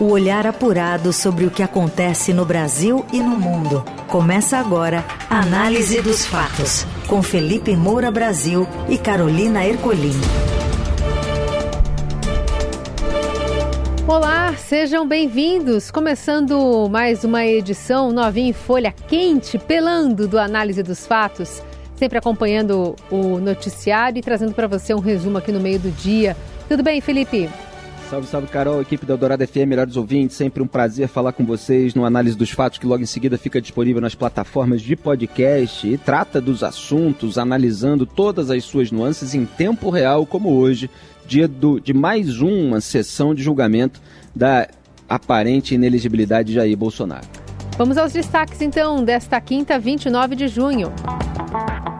O olhar apurado sobre o que acontece no Brasil e no mundo. Começa agora a Análise dos Fatos, com Felipe Moura Brasil e Carolina Ercolim. Olá, sejam bem-vindos. Começando mais uma edição novinha em folha quente, pelando do Análise dos Fatos. Sempre acompanhando o noticiário e trazendo para você um resumo aqui no meio do dia. Tudo bem, Felipe? Salve, salve, Carol, equipe da Dourada FM, melhores ouvintes. Sempre um prazer falar com vocês no Análise dos Fatos, que logo em seguida fica disponível nas plataformas de podcast e trata dos assuntos, analisando todas as suas nuances em tempo real, como hoje, dia do, de mais uma sessão de julgamento da aparente inelegibilidade de Jair Bolsonaro. Vamos aos destaques, então, desta quinta, 29 de junho.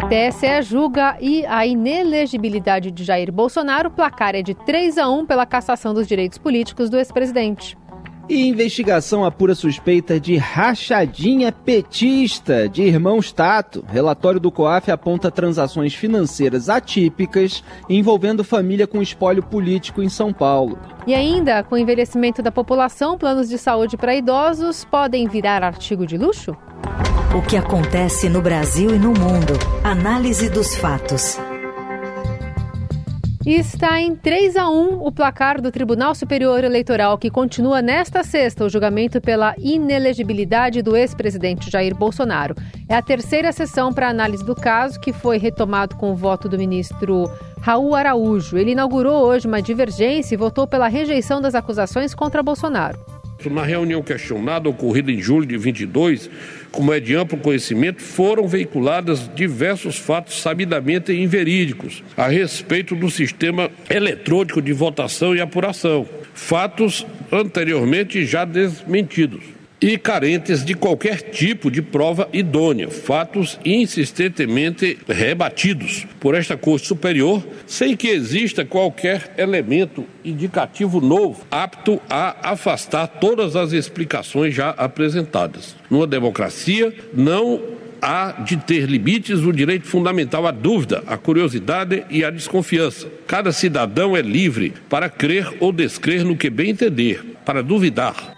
TSE julga e a inelegibilidade de Jair Bolsonaro. O placar é de 3 a 1 pela cassação dos direitos políticos do ex-presidente. E investigação apura suspeita de rachadinha petista de irmãos Tato. Relatório do COAF aponta transações financeiras atípicas envolvendo família com espólio político em São Paulo. E ainda, com o envelhecimento da população, planos de saúde para idosos podem virar artigo de luxo? O que acontece no Brasil e no mundo. Análise dos fatos. E está em 3 a 1 o placar do Tribunal Superior Eleitoral, que continua nesta sexta o julgamento pela inelegibilidade do ex-presidente Jair Bolsonaro. É a terceira sessão para análise do caso, que foi retomado com o voto do ministro Raul Araújo. Ele inaugurou hoje uma divergência e votou pela rejeição das acusações contra Bolsonaro. Na reunião questionada, ocorrida em julho de 22, como é de amplo conhecimento, foram veiculados diversos fatos sabidamente inverídicos a respeito do sistema eletrônico de votação e apuração. Fatos anteriormente já desmentidos e carentes de qualquer tipo de prova idônea, fatos insistentemente rebatidos por esta Corte Superior, sem que exista qualquer elemento indicativo novo apto a afastar todas as explicações já apresentadas. Numa democracia, não há de ter limites o direito fundamental à dúvida, à curiosidade e à desconfiança. Cada cidadão é livre para crer ou descrer no que bem entender, para duvidar,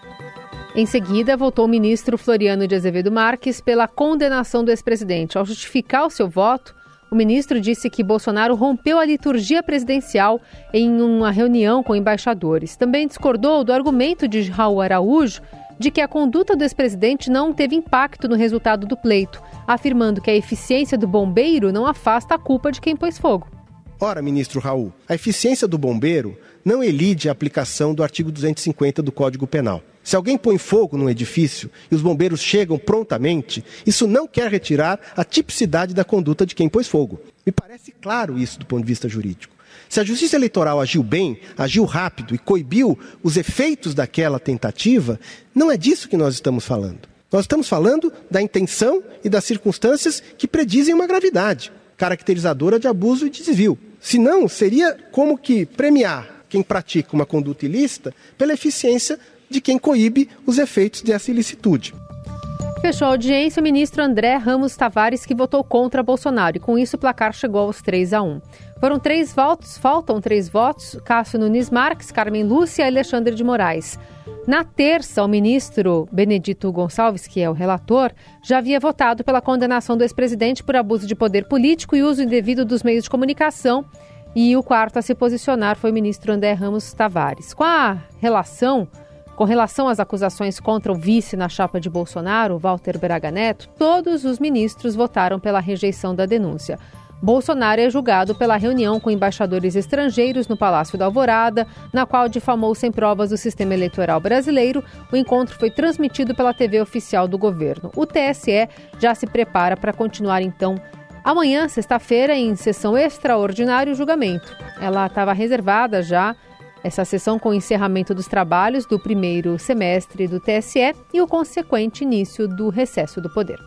em seguida, votou o ministro Floriano de Azevedo Marques pela condenação do ex-presidente. Ao justificar o seu voto, o ministro disse que Bolsonaro rompeu a liturgia presidencial em uma reunião com embaixadores. Também discordou do argumento de Raul Araújo de que a conduta do ex-presidente não teve impacto no resultado do pleito, afirmando que a eficiência do bombeiro não afasta a culpa de quem pôs fogo. Ora, ministro Raul, a eficiência do bombeiro não elide a aplicação do artigo 250 do Código Penal. Se alguém põe fogo num edifício e os bombeiros chegam prontamente, isso não quer retirar a tipicidade da conduta de quem pôs fogo. Me parece claro isso do ponto de vista jurídico. Se a Justiça Eleitoral agiu bem, agiu rápido e coibiu os efeitos daquela tentativa, não é disso que nós estamos falando. Nós estamos falando da intenção e das circunstâncias que predizem uma gravidade, caracterizadora de abuso e desvio. Senão, seria como que premiar quem pratica uma conduta ilícita pela eficiência de quem coíbe os efeitos dessa ilicitude. Fechou a audiência o ministro André Ramos Tavares, que votou contra Bolsonaro, e com isso o placar chegou aos 3 a 1. Foram três votos, faltam três votos: Cássio Nunes Marques, Carmen Lúcia e Alexandre de Moraes. Na terça, o ministro Benedito Gonçalves, que é o relator, já havia votado pela condenação do ex-presidente por abuso de poder político e uso indevido dos meios de comunicação. E o quarto a se posicionar foi o ministro André Ramos Tavares. Com a relação com relação às acusações contra o vice na chapa de Bolsonaro, Walter Braga Neto, todos os ministros votaram pela rejeição da denúncia. Bolsonaro é julgado pela reunião com embaixadores estrangeiros no Palácio da Alvorada, na qual difamou sem provas o sistema eleitoral brasileiro. O encontro foi transmitido pela TV oficial do governo. O TSE já se prepara para continuar então amanhã, sexta-feira, em sessão extraordinária o julgamento. Ela estava reservada já essa sessão com o encerramento dos trabalhos do primeiro semestre do TSE e o consequente início do recesso do poder.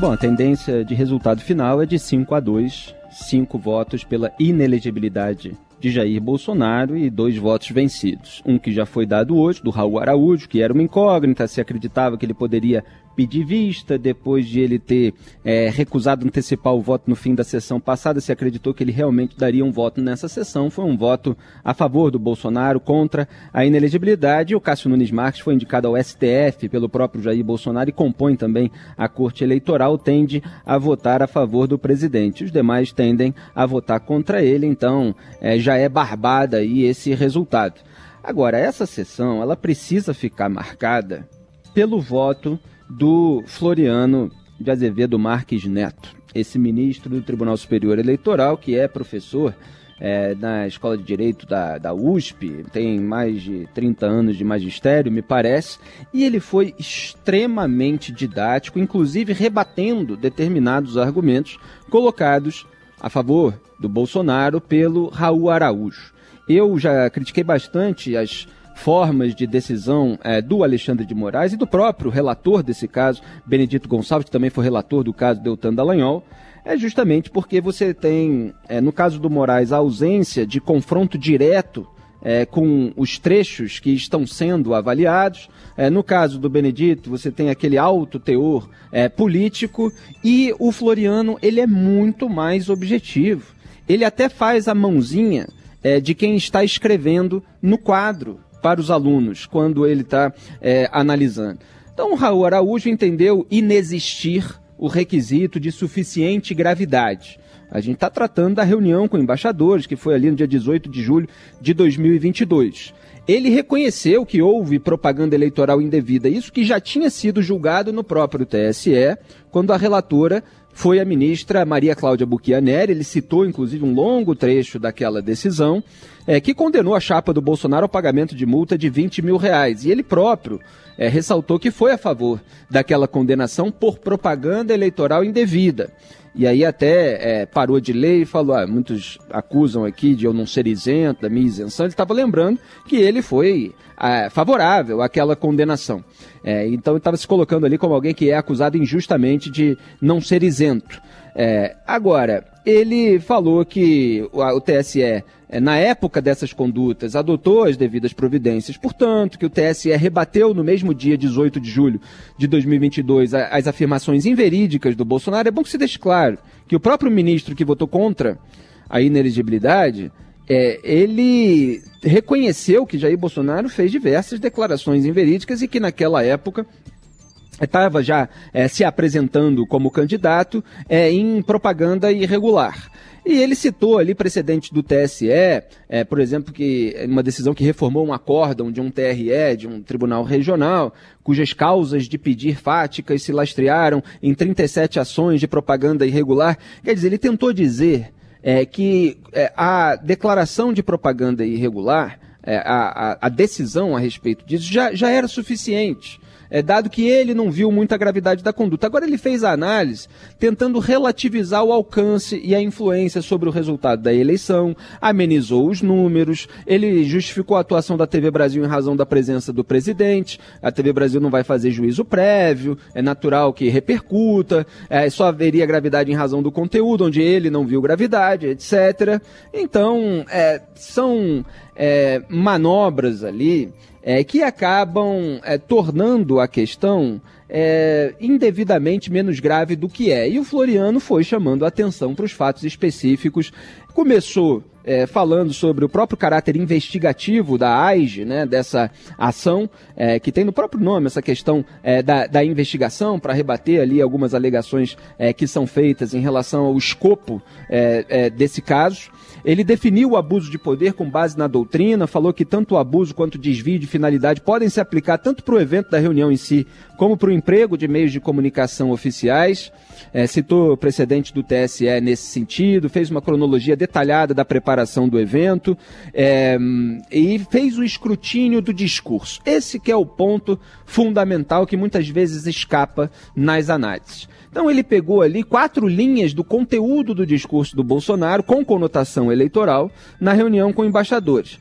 Bom, a tendência de resultado final é de 5 a 2, 5 votos pela inelegibilidade de Jair Bolsonaro e dois votos vencidos. Um que já foi dado hoje, do Raul Araújo, que era uma incógnita, se acreditava que ele poderia pedir vista, depois de ele ter é, recusado antecipar o voto no fim da sessão passada, se acreditou que ele realmente daria um voto nessa sessão. Foi um voto a favor do Bolsonaro, contra a inelegibilidade. O Cássio Nunes Marques foi indicado ao STF pelo próprio Jair Bolsonaro e compõe também a Corte Eleitoral, tende a votar a favor do presidente. Os demais tendem a votar contra ele, então é, já é barbada aí esse resultado. Agora, essa sessão, ela precisa ficar marcada pelo voto do Floriano de Azevedo Marques Neto, esse ministro do Tribunal Superior Eleitoral, que é professor é, na Escola de Direito da, da USP, tem mais de 30 anos de magistério, me parece, e ele foi extremamente didático, inclusive rebatendo determinados argumentos colocados a favor do Bolsonaro pelo Raul Araújo. Eu já critiquei bastante as formas de decisão é, do Alexandre de Moraes e do próprio relator desse caso, Benedito Gonçalves, que também foi relator do caso Deltan Dallagnol, é justamente porque você tem, é, no caso do Moraes, a ausência de confronto direto é, com os trechos que estão sendo avaliados. É, no caso do Benedito, você tem aquele alto teor é, político e o Floriano ele é muito mais objetivo. Ele até faz a mãozinha é, de quem está escrevendo no quadro para os alunos quando ele está é, analisando. Então, Raul Araújo entendeu inexistir o requisito de suficiente gravidade. A gente está tratando da reunião com embaixadores, que foi ali no dia 18 de julho de 2022. Ele reconheceu que houve propaganda eleitoral indevida, isso que já tinha sido julgado no próprio TSE, quando a relatora foi a ministra Maria Cláudia Buchianeri. Ele citou, inclusive, um longo trecho daquela decisão, é, que condenou a chapa do Bolsonaro ao pagamento de multa de 20 mil reais. E ele próprio é, ressaltou que foi a favor daquela condenação por propaganda eleitoral indevida. E aí até é, parou de ler e falou, ah, muitos acusam aqui de eu não ser isento, da minha isenção. Ele estava lembrando que ele foi é, favorável àquela condenação. É, então ele estava se colocando ali como alguém que é acusado injustamente de não ser isento. É, agora, ele falou que o, o TSE, na época dessas condutas, adotou as devidas providências, portanto, que o TSE rebateu no mesmo dia 18 de julho de 2022 as afirmações inverídicas do Bolsonaro. É bom que se deixe claro que o próprio ministro que votou contra a inelegibilidade é, ele reconheceu que Jair Bolsonaro fez diversas declarações inverídicas e que naquela época estava já é, se apresentando como candidato é, em propaganda irregular. E ele citou ali precedentes do TSE, é, por exemplo, que uma decisão que reformou um acórdão de um TRE, de um tribunal regional, cujas causas de pedir fáticas se lastrearam em 37 ações de propaganda irregular. Quer dizer, ele tentou dizer é, que é, a declaração de propaganda irregular, é, a, a, a, decisão a respeito disso, já, já era suficiente é, dado que ele não viu muita gravidade da conduta. Agora ele fez a análise tentando relativizar o alcance e a influência sobre o resultado da eleição, amenizou os números, ele justificou a atuação da TV Brasil em razão da presença do presidente. A TV Brasil não vai fazer juízo prévio, é natural que repercuta, é, só haveria gravidade em razão do conteúdo, onde ele não viu gravidade, etc. Então, é, são é, manobras ali é, que acabam é, tornando a questão é, indevidamente menos grave do que é. E o Floriano foi chamando a atenção para os fatos específicos. Começou é, falando sobre o próprio caráter investigativo da AIGE, né, dessa ação, é, que tem no próprio nome essa questão é, da, da, investigação, para rebater ali algumas alegações é, que são feitas em relação ao escopo é, é, desse caso. Ele definiu o abuso de poder com base na doutrina, falou que tanto o abuso quanto o desvio de finalidade podem se aplicar tanto para o evento da reunião em si, como para o emprego de meios de comunicação oficiais. É, citou precedente do TSE nesse sentido, fez uma cronologia detalhada da preparação do evento é, e fez o escrutínio do discurso. Esse que é o ponto fundamental que muitas vezes escapa nas análises. Então ele pegou ali quatro linhas do conteúdo do discurso do Bolsonaro com conotação eleitoral na reunião com embaixadores.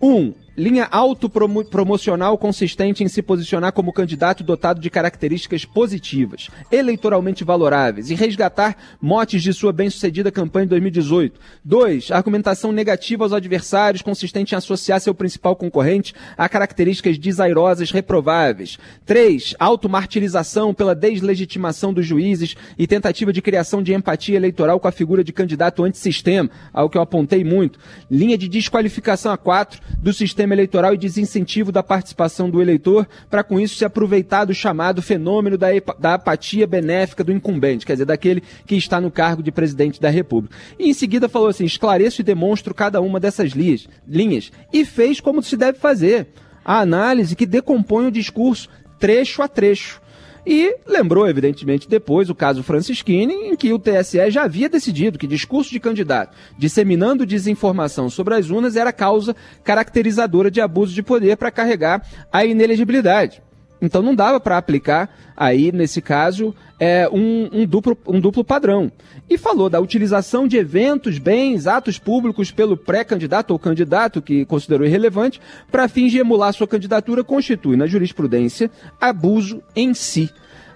Um, linha autopromocional consistente em se posicionar como candidato dotado de características positivas, eleitoralmente valoráveis e resgatar motes de sua bem-sucedida campanha de 2018. 2. Argumentação negativa aos adversários consistente em associar seu principal concorrente a características desairosas reprováveis. 3. Automartirização pela deslegitimação dos juízes e tentativa de criação de empatia eleitoral com a figura de candidato antissistema, ao que eu apontei muito. Linha de desqualificação a 4 do sistema sistema eleitoral e desincentivo da participação do eleitor, para com isso se aproveitar do chamado fenômeno da, da apatia benéfica do incumbente, quer dizer, daquele que está no cargo de presidente da República. E em seguida falou assim: esclareço e demonstro cada uma dessas linhas, linhas e fez como se deve fazer. A análise que decompõe o discurso trecho a trecho. E lembrou, evidentemente, depois o caso Francisquini, em que o TSE já havia decidido que discurso de candidato disseminando desinformação sobre as urnas era causa caracterizadora de abuso de poder para carregar a inelegibilidade. Então não dava para aplicar aí, nesse caso, é, um, um, duplo, um duplo padrão. E falou da utilização de eventos, bens, atos públicos pelo pré-candidato ou candidato que considerou irrelevante para fins de emular sua candidatura constitui, na jurisprudência, abuso em si.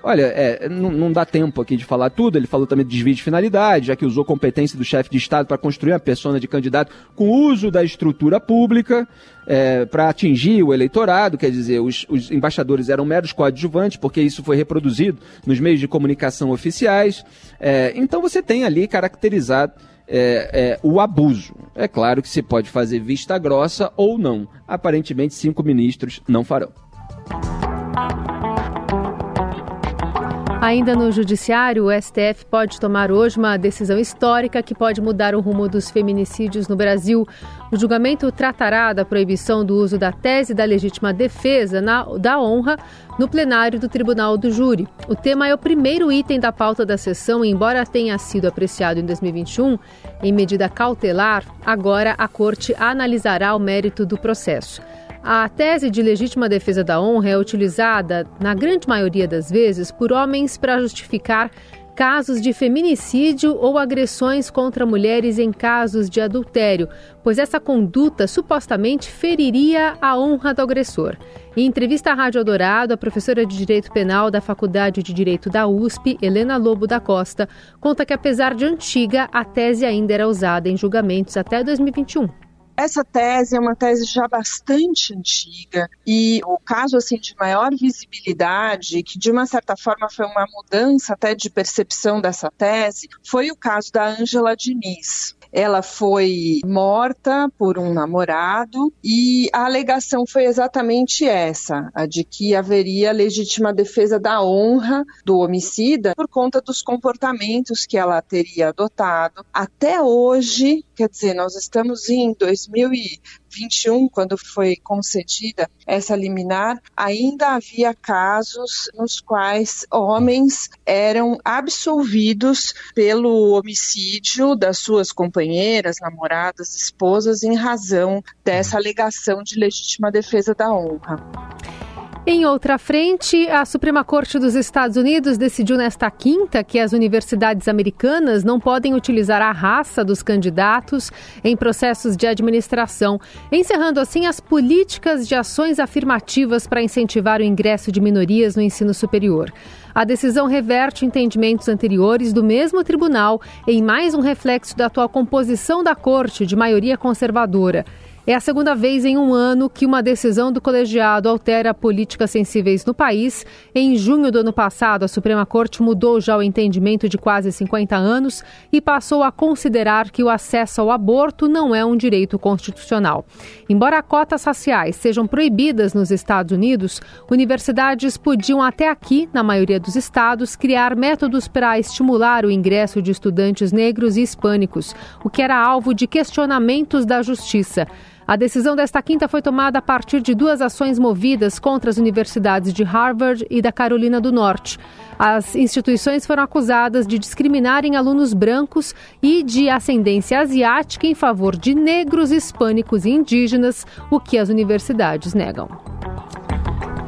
Olha, é, não, não, dá tempo aqui de falar tudo. Ele falou também de desvio de finalidade, já que usou competência do chefe de Estado para construir uma persona de candidato com uso da estrutura pública é, para atingir o eleitorado. Quer dizer, os, os, embaixadores eram meros coadjuvantes, porque isso foi reproduzido nos meios de comunicação oficiais. É, então você tem ali caracterizado. É, é, o abuso. É claro que se pode fazer vista grossa ou não. Aparentemente, cinco ministros não farão. Ainda no Judiciário, o STF pode tomar hoje uma decisão histórica que pode mudar o rumo dos feminicídios no Brasil. O julgamento tratará da proibição do uso da tese da legítima defesa na, da honra no plenário do Tribunal do Júri. O tema é o primeiro item da pauta da sessão e, embora tenha sido apreciado em 2021 em medida cautelar, agora a Corte analisará o mérito do processo. A tese de legítima defesa da honra é utilizada, na grande maioria das vezes, por homens para justificar casos de feminicídio ou agressões contra mulheres em casos de adultério, pois essa conduta supostamente feriria a honra do agressor. Em entrevista à Rádio Eldorado, a professora de Direito Penal da Faculdade de Direito da USP, Helena Lobo da Costa, conta que apesar de antiga, a tese ainda era usada em julgamentos até 2021. Essa tese é uma tese já bastante antiga e o caso assim de maior visibilidade, que de uma certa forma foi uma mudança até de percepção dessa tese, foi o caso da Ângela Diniz. Ela foi morta por um namorado e a alegação foi exatamente essa, a de que haveria legítima defesa da honra do homicida por conta dos comportamentos que ela teria adotado. Até hoje, quer dizer, nós estamos em 2021, quando foi concedida essa liminar, ainda havia casos nos quais homens eram absolvidos pelo homicídio das suas companheiras, namoradas, esposas, em razão dessa alegação de legítima defesa da honra. Em outra frente, a Suprema Corte dos Estados Unidos decidiu nesta quinta que as universidades americanas não podem utilizar a raça dos candidatos em processos de administração, encerrando assim as políticas de ações afirmativas para incentivar o ingresso de minorias no ensino superior. A decisão reverte entendimentos anteriores do mesmo tribunal em mais um reflexo da atual composição da corte de maioria conservadora. É a segunda vez em um ano que uma decisão do colegiado altera políticas sensíveis no país. Em junho do ano passado, a Suprema Corte mudou já o entendimento de quase 50 anos e passou a considerar que o acesso ao aborto não é um direito constitucional. Embora cotas raciais sejam proibidas nos Estados Unidos, universidades podiam até aqui, na maioria dos estados, criar métodos para estimular o ingresso de estudantes negros e hispânicos, o que era alvo de questionamentos da justiça. A decisão desta quinta foi tomada a partir de duas ações movidas contra as universidades de Harvard e da Carolina do Norte. As instituições foram acusadas de discriminarem alunos brancos e de ascendência asiática em favor de negros, hispânicos e indígenas, o que as universidades negam.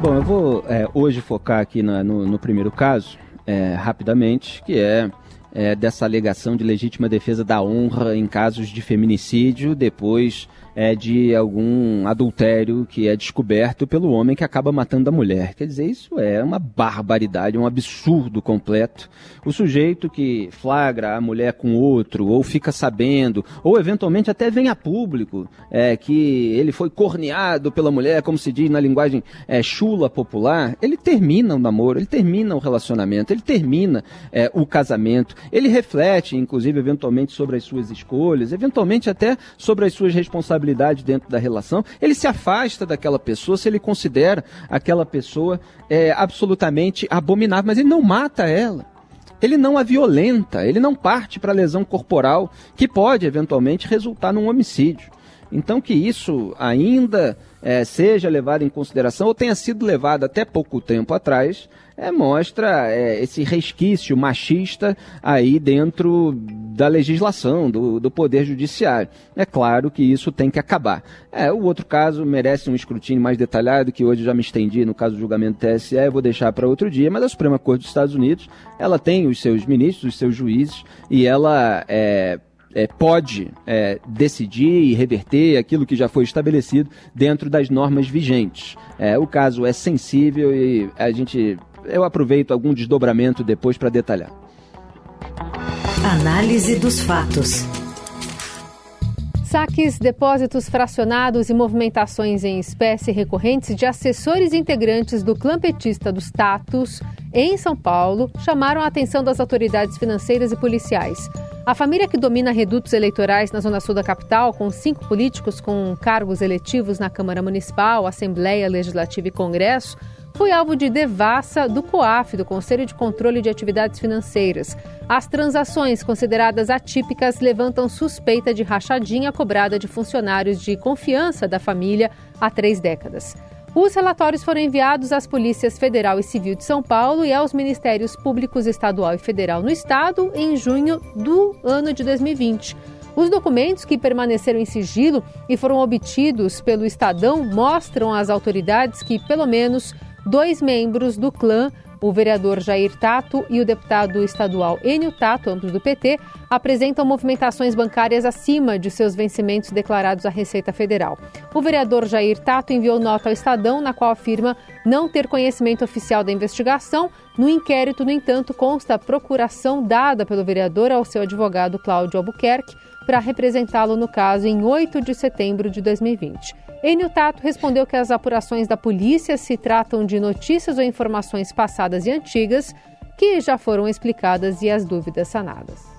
Bom, eu vou é, hoje focar aqui na, no, no, primeiro caso, é, rapidamente, que é é, dessa alegação de legítima defesa da honra em casos de feminicídio, depois é, de algum adultério que é descoberto pelo homem que acaba matando a mulher. Quer dizer, isso é uma barbaridade, um absurdo completo. O sujeito que flagra a mulher com outro, ou fica sabendo, ou eventualmente até vem a público é, que ele foi corneado pela mulher, como se diz na linguagem é, chula popular, ele termina o namoro, ele termina o relacionamento, ele termina é, o casamento, ele reflete, inclusive, eventualmente sobre as suas escolhas, eventualmente até sobre as suas responsabilidades dentro da relação, ele se afasta daquela pessoa se ele considera aquela pessoa é, absolutamente abominável, mas ele não mata ela ele não a violenta, ele não parte para lesão corporal, que pode eventualmente resultar num homicídio. Então, que isso ainda é, seja levado em consideração, ou tenha sido levado até pouco tempo atrás, é, mostra é, esse resquício machista aí dentro da legislação, do, do, Poder Judiciário. É claro que isso tem que acabar. É, o outro caso merece um escrutínio mais detalhado, que hoje já me estendi no caso do julgamento do TSE, vou deixar para outro dia, mas a Suprema Corte dos Estados Unidos, ela tem os seus ministros, os seus juízes, e ela é, é, pode é, decidir e reverter aquilo que já foi estabelecido dentro das normas vigentes. É, o caso é sensível e a gente, eu aproveito algum desdobramento depois para detalhar. Análise dos fatos. Saques, depósitos fracionados e movimentações em espécie recorrentes de assessores integrantes do clã petista dos Tatos, em São Paulo, chamaram a atenção das autoridades financeiras e policiais. A família que domina redutos eleitorais na zona sul da capital, com cinco políticos com cargos eletivos na Câmara Municipal, Assembleia Legislativa e Congresso, foi alvo de devassa do COAF, do Conselho de Controle de Atividades Financeiras. As transações consideradas atípicas levantam suspeita de rachadinha cobrada de funcionários de confiança da família há três décadas. Os relatórios foram enviados às polícias federal e civil de São Paulo e aos ministérios públicos estadual e federal no estado em junho do ano de 2020. Os documentos que permaneceram em sigilo e foram obtidos pelo Estadão mostram às autoridades que, pelo menos, dois membros do clã o vereador Jair Tato e o deputado estadual Enio Tato, ambos do PT, apresentam movimentações bancárias acima de seus vencimentos declarados à Receita Federal. O vereador Jair Tato enviou nota ao Estadão na qual afirma não ter conhecimento oficial da investigação. No inquérito, no entanto, consta a procuração dada pelo vereador ao seu advogado Cláudio Albuquerque para representá-lo no caso em 8 de setembro de 2020. Enio Tato respondeu que as apurações da polícia se tratam de notícias ou informações passadas e antigas que já foram explicadas e as dúvidas sanadas.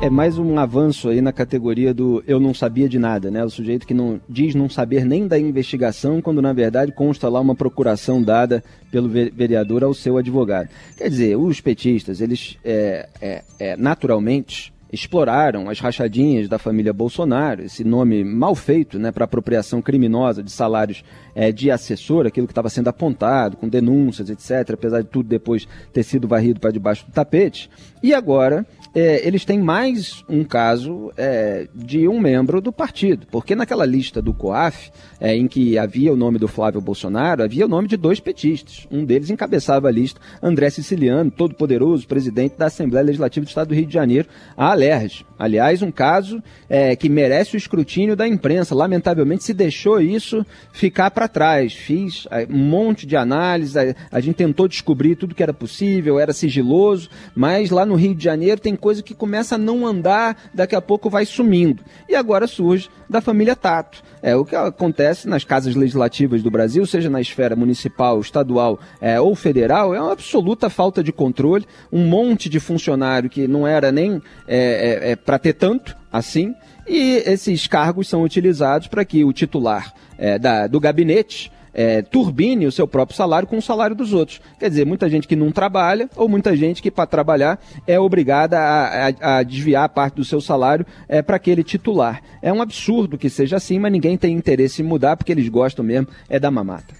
É mais um avanço aí na categoria do eu não sabia de nada, né? O sujeito que não diz não saber nem da investigação, quando na verdade consta lá uma procuração dada pelo vereador ao seu advogado. Quer dizer, os petistas, eles é, é, é, naturalmente exploraram as rachadinhas da família Bolsonaro, esse nome mal feito né, para apropriação criminosa de salários é, de assessor, aquilo que estava sendo apontado, com denúncias, etc., apesar de tudo depois ter sido varrido para debaixo do tapete. E agora é, eles têm mais um caso é, de um membro do partido, porque naquela lista do COAF, é, em que havia o nome do Flávio Bolsonaro, havia o nome de dois petistas. Um deles encabeçava a lista, André Siciliano, todo-poderoso presidente da Assembleia Legislativa do Estado do Rio de Janeiro, a Alerj. Aliás, um caso é, que merece o escrutínio da imprensa. Lamentavelmente, se deixou isso ficar para trás. Fiz é, um monte de análise, a, a gente tentou descobrir tudo que era possível, era sigiloso, mas lá no Rio de Janeiro tem coisa que começa a não andar, daqui a pouco vai sumindo. E agora surge da família Tato. É o que acontece nas casas legislativas do Brasil, seja na esfera municipal, estadual é, ou federal, é uma absoluta falta de controle. Um monte de funcionário que não era nem é, é, é para ter tanto assim. E esses cargos são utilizados para que o titular é, da, do gabinete é, turbine o seu próprio salário com o salário dos outros. Quer dizer, muita gente que não trabalha ou muita gente que para trabalhar é obrigada a, a, a, desviar parte do seu salário é, para aquele titular. É um absurdo que seja assim, mas ninguém tem interesse em mudar porque eles gostam mesmo é da mamata.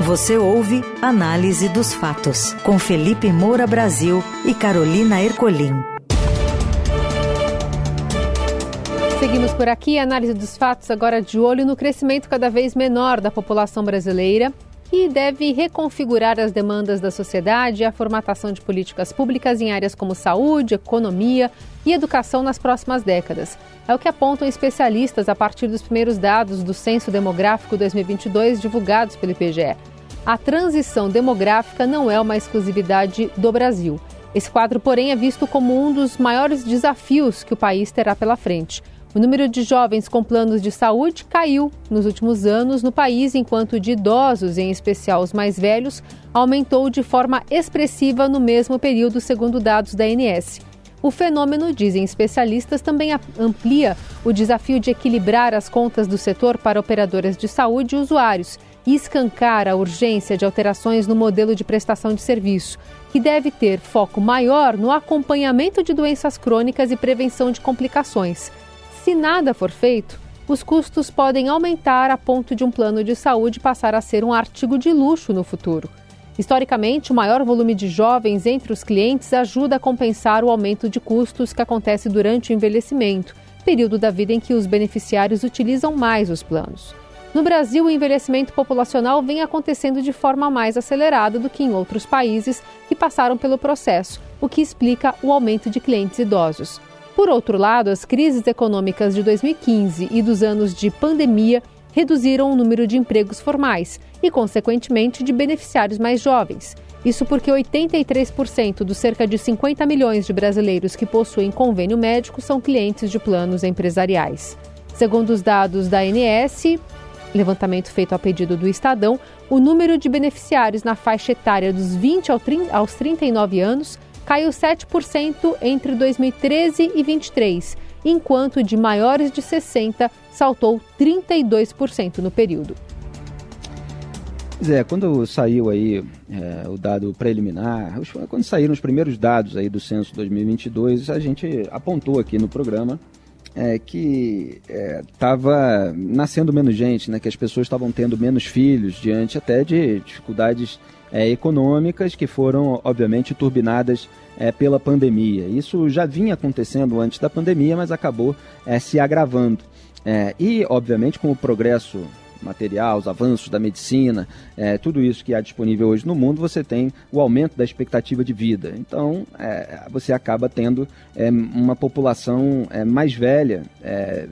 Você ouve Análise dos Fatos com Felipe Moura Brasil e Carolina Ercolim. Seguimos por aqui, análise dos fatos agora de olho no crescimento cada vez menor da população brasileira, que deve reconfigurar as demandas da sociedade e a formatação de políticas públicas em áreas como saúde, economia e educação nas próximas décadas. É o que apontam especialistas a partir dos primeiros dados do Censo Demográfico 2022 divulgados pelo IPGE. A transição demográfica não é uma exclusividade do Brasil. Esse quadro, porém, é visto como um dos maiores desafios que o país terá pela frente. O número de jovens com planos de saúde caiu nos últimos anos no país, enquanto de idosos, em especial os mais velhos, aumentou de forma expressiva no mesmo período, segundo dados da ANS. O fenômeno, dizem especialistas, também amplia o desafio de equilibrar as contas do setor para operadoras de saúde e usuários e escancar a urgência de alterações no modelo de prestação de serviço, que deve ter foco maior no acompanhamento de doenças crônicas e prevenção de complicações. Se nada for feito, os custos podem aumentar a ponto de um plano de saúde passar a ser um artigo de luxo no futuro. Historicamente, o maior volume de jovens entre os clientes ajuda a compensar o aumento de custos que acontece durante o envelhecimento, período da vida em que os beneficiários utilizam mais os planos. No Brasil, o envelhecimento populacional vem acontecendo de forma mais acelerada do que em outros países que passaram pelo processo, o que explica o aumento de clientes idosos. Por outro lado, as crises econômicas de 2015 e dos anos de pandemia reduziram o número de empregos formais e, consequentemente, de beneficiários mais jovens. Isso porque 83% dos cerca de 50 milhões de brasileiros que possuem convênio médico são clientes de planos empresariais. Segundo os dados da ANS, levantamento feito a pedido do Estadão, o número de beneficiários na faixa etária dos 20 aos 39 anos caiu 7% entre 2013 e 2023, enquanto de maiores de 60 saltou 32% no período. Zé, quando saiu aí é, o dado preliminar, quando saíram os primeiros dados aí do censo 2022, a gente apontou aqui no programa é, que estava é, nascendo menos gente, né, que as pessoas estavam tendo menos filhos diante até de dificuldades é, econômicas que foram, obviamente, turbinadas é, pela pandemia. Isso já vinha acontecendo antes da pandemia, mas acabou é, se agravando. É, e, obviamente, com o progresso material, os avanços da medicina, é, tudo isso que há disponível hoje no mundo, você tem o aumento da expectativa de vida. Então, é, você acaba tendo é, uma população é, mais velha é,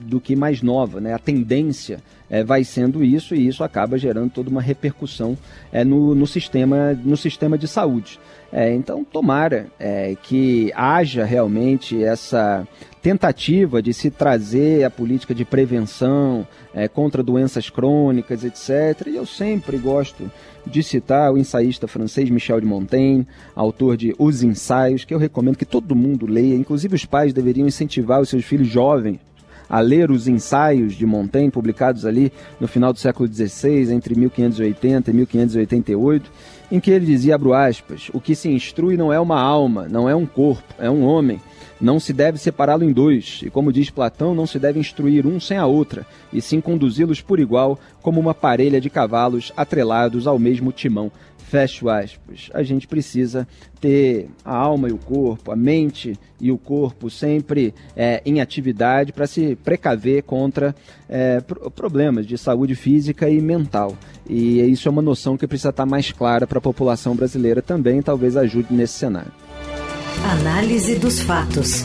do que mais nova. Né? A tendência é, vai sendo isso e isso acaba gerando toda uma repercussão é, no, no, sistema, no sistema de saúde. É, então, tomara é, que haja realmente essa tentativa de se trazer a política de prevenção é, contra doenças crônicas, etc. E eu sempre gosto de citar o ensaísta francês Michel de Montaigne, autor de Os Ensaios, que eu recomendo que todo mundo leia. Inclusive, os pais deveriam incentivar os seus filhos jovens a ler os ensaios de Montaigne, publicados ali no final do século XVI, entre 1580 e 1588, em que ele dizia, abro aspas, o que se instrui não é uma alma, não é um corpo, é um homem. Não se deve separá-lo em dois, e como diz Platão, não se deve instruir um sem a outra, e sim conduzi-los por igual, como uma parelha de cavalos atrelados ao mesmo timão. Fecho aspas. A gente precisa ter a alma e o corpo, a mente e o corpo sempre é, em atividade para se precaver contra é, problemas de saúde física e mental. E isso é uma noção que precisa estar mais clara para a população brasileira também, talvez ajude nesse cenário. Análise dos fatos.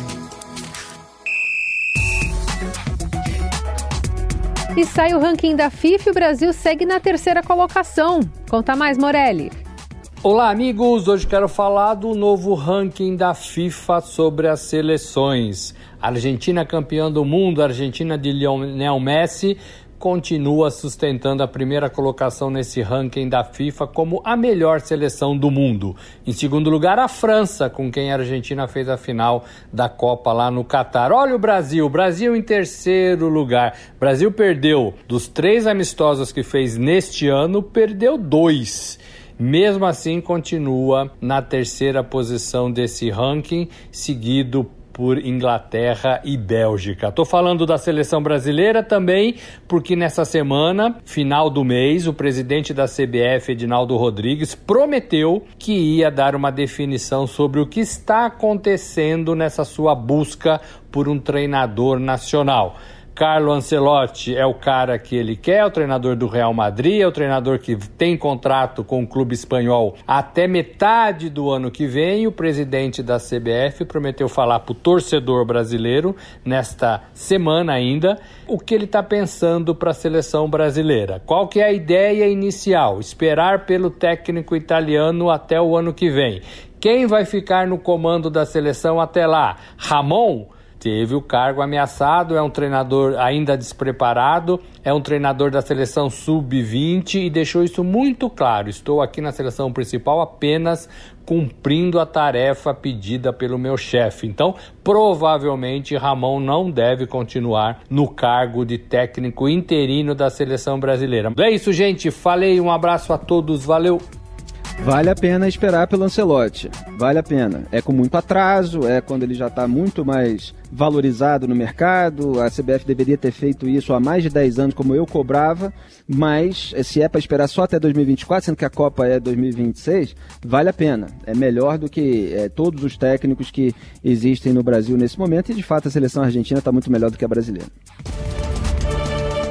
E sai o ranking da FIFA e o Brasil segue na terceira colocação. Conta mais, Morelli. Olá, amigos! Hoje quero falar do novo ranking da FIFA sobre as seleções. Argentina campeã do mundo, Argentina de Lionel Messi, continua sustentando a primeira colocação nesse ranking da FIFA como a melhor seleção do mundo. Em segundo lugar, a França, com quem a Argentina fez a final da Copa lá no Catar. Olha o Brasil, Brasil em terceiro lugar. Brasil perdeu dos três amistosos que fez neste ano, perdeu dois. Mesmo assim, continua na terceira posição desse ranking, seguido por Inglaterra e Bélgica. Tô falando da seleção brasileira também, porque nessa semana, final do mês, o presidente da CBF, Edinaldo Rodrigues, prometeu que ia dar uma definição sobre o que está acontecendo nessa sua busca por um treinador nacional. Carlo Ancelotti é o cara que ele quer, é o treinador do Real Madrid, é o treinador que tem contrato com o clube espanhol até metade do ano que vem. O presidente da CBF prometeu falar para o torcedor brasileiro nesta semana ainda o que ele está pensando para a seleção brasileira. Qual que é a ideia inicial? Esperar pelo técnico italiano até o ano que vem. Quem vai ficar no comando da seleção até lá? Ramon? Teve o cargo ameaçado, é um treinador ainda despreparado, é um treinador da seleção sub-20 e deixou isso muito claro. Estou aqui na seleção principal apenas cumprindo a tarefa pedida pelo meu chefe. Então, provavelmente Ramon não deve continuar no cargo de técnico interino da seleção brasileira. É isso, gente. Falei, um abraço a todos, valeu. Vale a pena esperar pelo Ancelotti. Vale a pena. É com muito atraso, é quando ele já está muito mais valorizado no mercado. A CBF deveria ter feito isso há mais de 10 anos, como eu cobrava. Mas se é para esperar só até 2024, sendo que a Copa é 2026, vale a pena. É melhor do que é, todos os técnicos que existem no Brasil nesse momento. E de fato a seleção argentina está muito melhor do que a brasileira.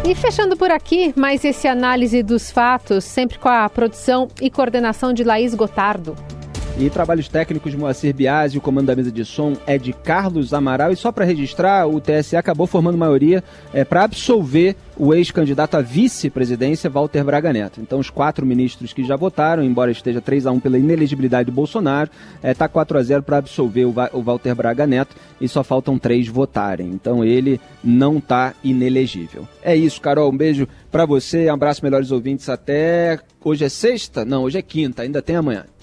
E fechando por aqui, mais esse análise dos fatos, sempre com a produção e coordenação de Laís Gotardo. E trabalhos técnicos de Moacir Biasi, o comando da mesa de som é de Carlos Amaral. E só para registrar, o TSE acabou formando maioria é, para absolver o ex-candidato à vice-presidência, Walter Braga Neto. Então, os quatro ministros que já votaram, embora esteja 3 a 1 pela inelegibilidade do Bolsonaro, está é, tá 4 a 0 para absolver o, o Walter Braga Neto e só faltam três votarem. Então, ele não está inelegível. É isso, Carol. Um beijo para você. Um abraço, melhores ouvintes. Até. Hoje é sexta? Não, hoje é quinta. Ainda tem amanhã.